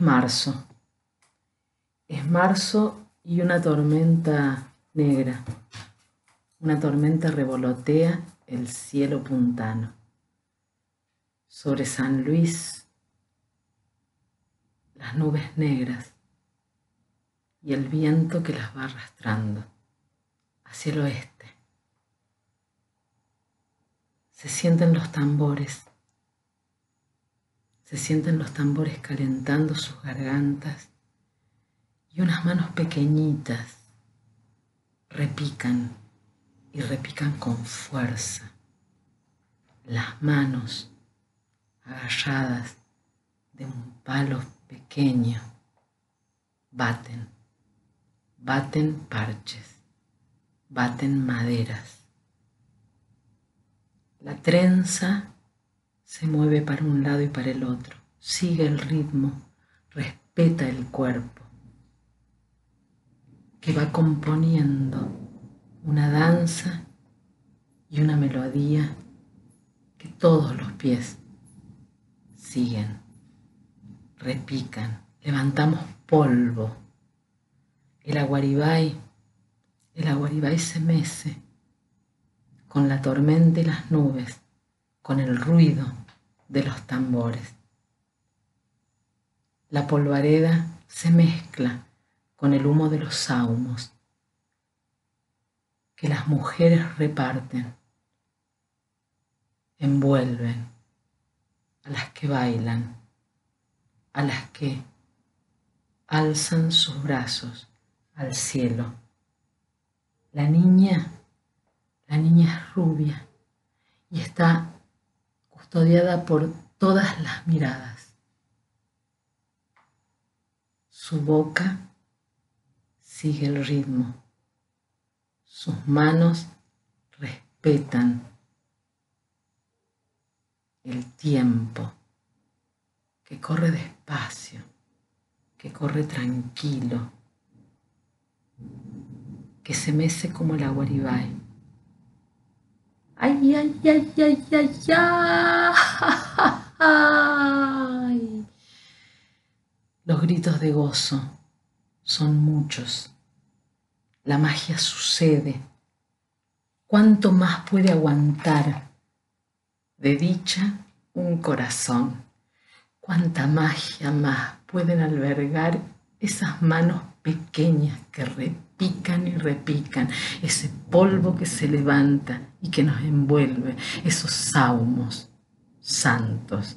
Es marzo. Es marzo y una tormenta negra. Una tormenta revolotea el cielo puntano. Sobre San Luis, las nubes negras y el viento que las va arrastrando hacia el oeste. Se sienten los tambores se sienten los tambores calentando sus gargantas y unas manos pequeñitas repican y repican con fuerza. Las manos agarradas de un palo pequeño baten, baten parches, baten maderas. La trenza se mueve para un lado y para el otro, sigue el ritmo, respeta el cuerpo, que va componiendo una danza y una melodía que todos los pies siguen, repican, levantamos polvo. El aguaribay, el aguaribay se mece con la tormenta y las nubes, con el ruido de los tambores. La polvareda se mezcla con el humo de los saumos que las mujeres reparten, envuelven a las que bailan, a las que alzan sus brazos al cielo. La niña, la niña es rubia y está custodiada por todas las miradas. Su boca sigue el ritmo. Sus manos respetan el tiempo que corre despacio, que corre tranquilo, que se mece como el aguaribay Ay, ay, ay, ay, ay, ay. Los gritos de gozo son muchos. La magia sucede. ¿Cuánto más puede aguantar de dicha un corazón? ¿Cuánta magia más pueden albergar esas manos pequeñas que repican y repican, ese polvo que se levanta y que nos envuelve, esos saumos santos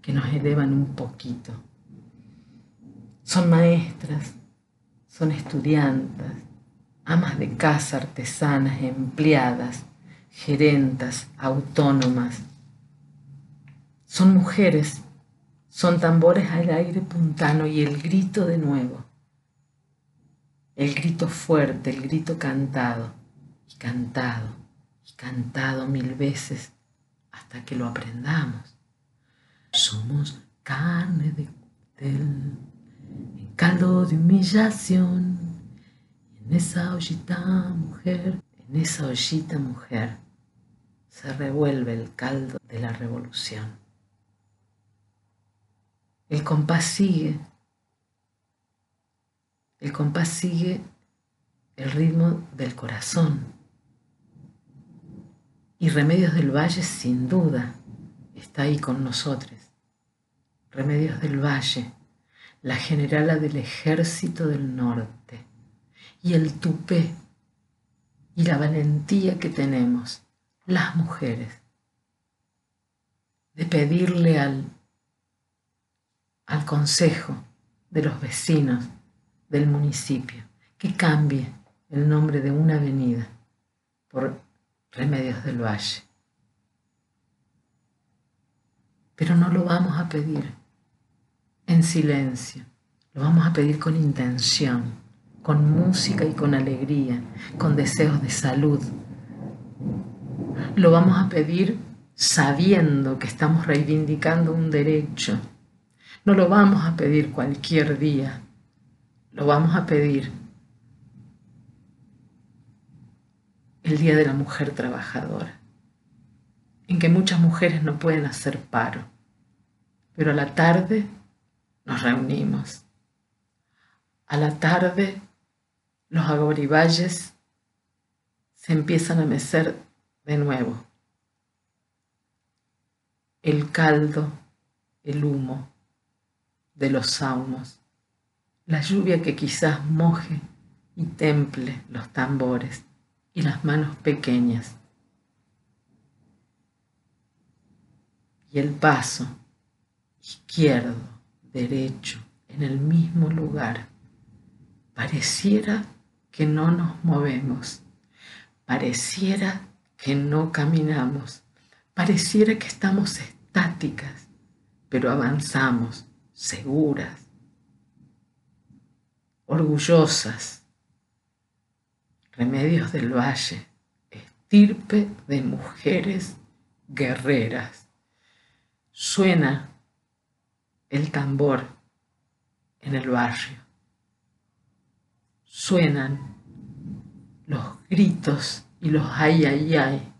que nos elevan un poquito. Son maestras, son estudiantes, amas de casa, artesanas, empleadas, gerentas, autónomas. Son mujeres, son tambores al aire puntano y el grito de nuevo el grito fuerte, el grito cantado, y cantado, y cantado mil veces hasta que lo aprendamos. Somos carne de cóctel, en caldo de humillación, en esa ollita mujer, en esa ollita mujer, se revuelve el caldo de la revolución. El compás sigue el compás sigue el ritmo del corazón. Y Remedios del Valle sin duda está ahí con nosotros. Remedios del Valle, la generala del ejército del norte, y el tupé y la valentía que tenemos las mujeres de pedirle al, al consejo de los vecinos del municipio, que cambie el nombre de una avenida por Remedios del Valle. Pero no lo vamos a pedir en silencio, lo vamos a pedir con intención, con música y con alegría, con deseos de salud. Lo vamos a pedir sabiendo que estamos reivindicando un derecho. No lo vamos a pedir cualquier día, lo vamos a pedir el Día de la Mujer Trabajadora, en que muchas mujeres no pueden hacer paro, pero a la tarde nos reunimos. A la tarde los agorivalles se empiezan a mecer de nuevo. El caldo, el humo de los salmos, la lluvia que quizás moje y temple los tambores y las manos pequeñas. Y el paso izquierdo, derecho, en el mismo lugar. Pareciera que no nos movemos, pareciera que no caminamos, pareciera que estamos estáticas, pero avanzamos, seguras, orgullosas. Remedios del Valle, estirpe de mujeres guerreras. Suena el tambor en el barrio. Suenan los gritos y los ay ay ay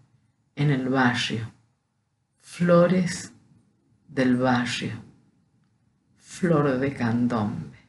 en el barrio. Flores del barrio. Flor de candombe.